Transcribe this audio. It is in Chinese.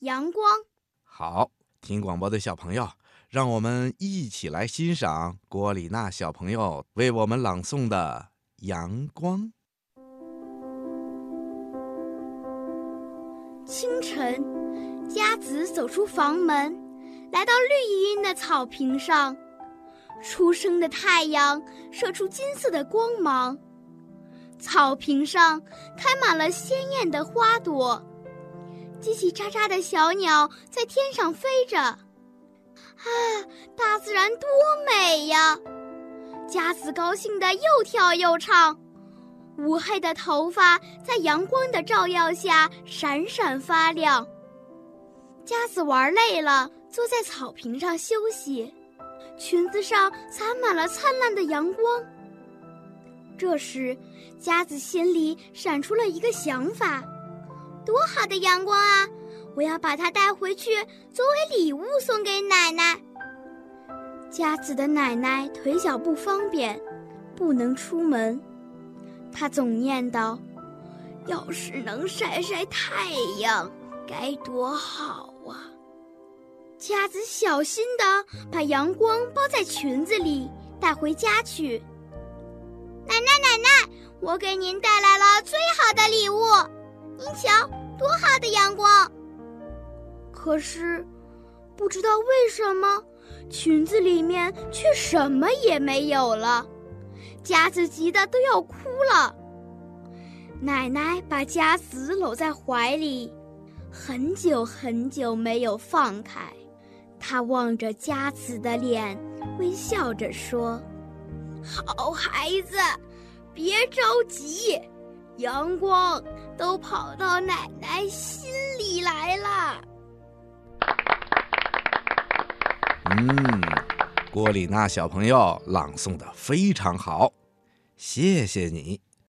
阳光。好，听广播的小朋友，让我们一起来欣赏郭丽娜小朋友为我们朗诵的《阳光》。清晨，佳子走出房门，来到绿茵茵的草坪上。初升的太阳射出金色的光芒，草坪上开满了鲜艳的花朵，叽叽喳喳的小鸟在天上飞着。啊，大自然多美呀！佳子高兴的又跳又唱，乌黑的头发在阳光的照耀下闪闪发亮。佳子玩累了，坐在草坪上休息。裙子上洒满了灿烂的阳光。这时，佳子心里闪出了一个想法：多好的阳光啊！我要把它带回去作为礼物送给奶奶。佳子的奶奶腿脚不方便，不能出门，她总念叨：“要是能晒晒太阳，该多好啊！”佳子小心地把阳光包在裙子里，带回家去。奶奶，奶奶，我给您带来了最好的礼物，您瞧，多好的阳光！可是，不知道为什么，裙子里面却什么也没有了。佳子急得都要哭了。奶奶把佳子搂在怀里，很久很久没有放开。她望着佳子的脸，微笑着说：“好孩子，别着急，阳光都跑到奶奶心里来了。”嗯，郭丽娜小朋友朗诵的非常好，谢谢你。